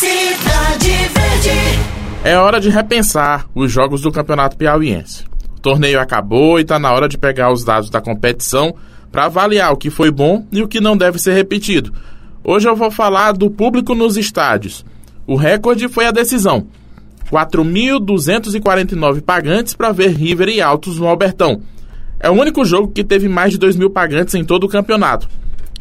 Cidade Verde. É hora de repensar os jogos do Campeonato Piauiense. O torneio acabou e está na hora de pegar os dados da competição para avaliar o que foi bom e o que não deve ser repetido. Hoje eu vou falar do público nos estádios. O recorde foi a decisão. 4.249 pagantes para ver River e Altos no Albertão. É o único jogo que teve mais de 2 mil pagantes em todo o campeonato.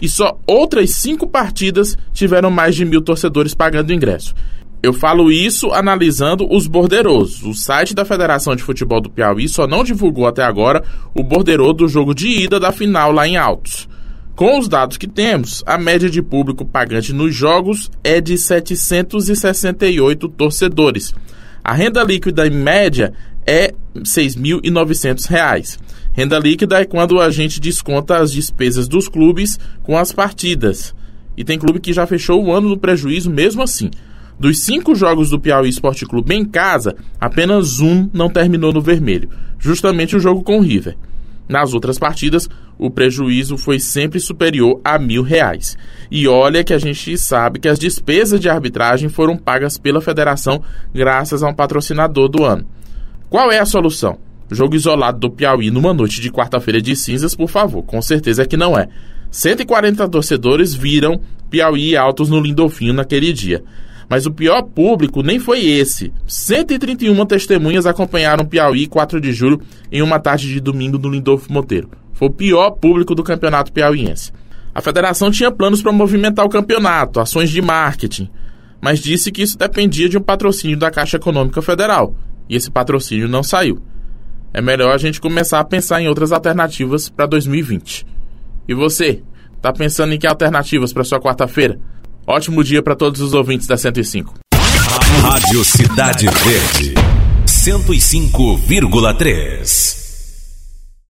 E só outras cinco partidas tiveram mais de mil torcedores pagando ingresso. Eu falo isso analisando os borderosos. O site da Federação de Futebol do Piauí só não divulgou até agora o borderô do jogo de ida da final lá em Altos. Com os dados que temos, a média de público pagante nos jogos é de 768 torcedores. A renda líquida em média é R$ 6.900. Renda líquida é quando a gente desconta as despesas dos clubes com as partidas. E tem clube que já fechou o ano no prejuízo mesmo assim. Dos cinco jogos do Piauí Esporte Clube em casa, apenas um não terminou no vermelho, justamente o jogo com o River. Nas outras partidas, o prejuízo foi sempre superior a mil reais. E olha que a gente sabe que as despesas de arbitragem foram pagas pela federação graças a um patrocinador do ano. Qual é a solução? Jogo isolado do Piauí numa noite de quarta-feira de cinzas, por favor, com certeza que não é. 140 torcedores viram Piauí altos no Lindolfinho naquele dia. Mas o pior público nem foi esse. 131 testemunhas acompanharam Piauí 4 de julho em uma tarde de domingo no Lindolfo Monteiro. Foi o pior público do campeonato piauiense. A federação tinha planos para movimentar o campeonato, ações de marketing, mas disse que isso dependia de um patrocínio da Caixa Econômica Federal, e esse patrocínio não saiu. É melhor a gente começar a pensar em outras alternativas para 2020. E você, tá pensando em que alternativas para sua quarta-feira? Ótimo dia para todos os ouvintes da 105. Rádio Cidade Verde, 105,3.